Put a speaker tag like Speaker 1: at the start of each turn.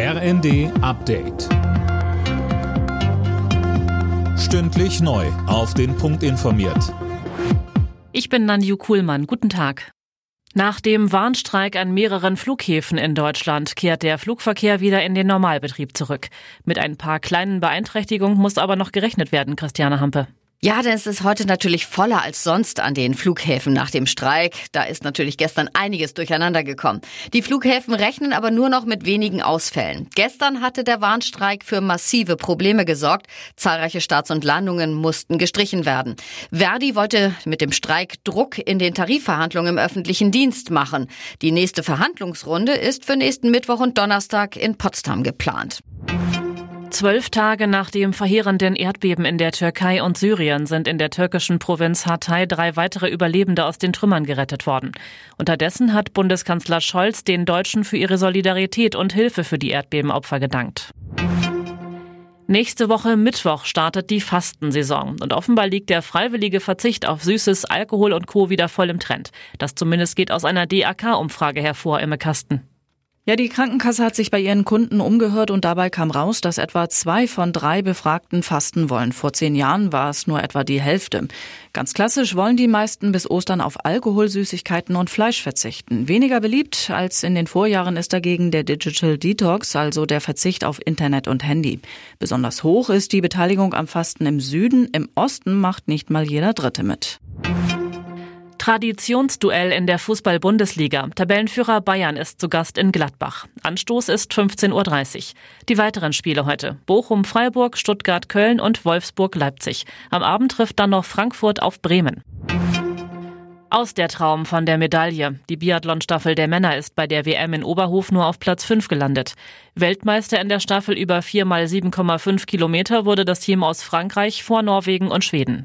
Speaker 1: RND Update. Stündlich neu. Auf den Punkt informiert.
Speaker 2: Ich bin Nanju Kuhlmann. Guten Tag. Nach dem Warnstreik an mehreren Flughäfen in Deutschland kehrt der Flugverkehr wieder in den Normalbetrieb zurück. Mit ein paar kleinen Beeinträchtigungen muss aber noch gerechnet werden, Christiane Hampe.
Speaker 3: Ja, denn es ist heute natürlich voller als sonst an den Flughäfen nach dem Streik. Da ist natürlich gestern einiges durcheinander gekommen. Die Flughäfen rechnen aber nur noch mit wenigen Ausfällen. Gestern hatte der Warnstreik für massive Probleme gesorgt. Zahlreiche Starts und Landungen mussten gestrichen werden. Verdi wollte mit dem Streik Druck in den Tarifverhandlungen im öffentlichen Dienst machen. Die nächste Verhandlungsrunde ist für nächsten Mittwoch und Donnerstag in Potsdam geplant.
Speaker 2: Zwölf Tage nach dem verheerenden Erdbeben in der Türkei und Syrien sind in der türkischen Provinz Hatay drei weitere Überlebende aus den Trümmern gerettet worden. Unterdessen hat Bundeskanzler Scholz den Deutschen für ihre Solidarität und Hilfe für die Erdbebenopfer gedankt. Nächste Woche Mittwoch startet die Fastensaison und offenbar liegt der freiwillige Verzicht auf Süßes, Alkohol und Co. wieder voll im Trend. Das zumindest geht aus einer DAK-Umfrage hervor, Imme Kasten.
Speaker 4: Ja, die Krankenkasse hat sich bei ihren Kunden umgehört und dabei kam raus, dass etwa zwei von drei Befragten fasten wollen. Vor zehn Jahren war es nur etwa die Hälfte. Ganz klassisch wollen die meisten bis Ostern auf Alkohol, Süßigkeiten und Fleisch verzichten. Weniger beliebt als in den Vorjahren ist dagegen der Digital Detox, also der Verzicht auf Internet und Handy. Besonders hoch ist die Beteiligung am Fasten im Süden. Im Osten macht nicht mal jeder Dritte mit.
Speaker 2: Traditionsduell in der Fußball-Bundesliga. Tabellenführer Bayern ist zu Gast in Gladbach. Anstoß ist 15.30 Uhr. Die weiteren Spiele heute. Bochum, Freiburg, Stuttgart, Köln und Wolfsburg, Leipzig. Am Abend trifft dann noch Frankfurt auf Bremen. Aus der Traum von der Medaille. Die Biathlon-Staffel der Männer ist bei der WM in Oberhof nur auf Platz 5 gelandet. Weltmeister in der Staffel über 4 mal 7,5 Kilometer wurde das Team aus Frankreich vor Norwegen und Schweden.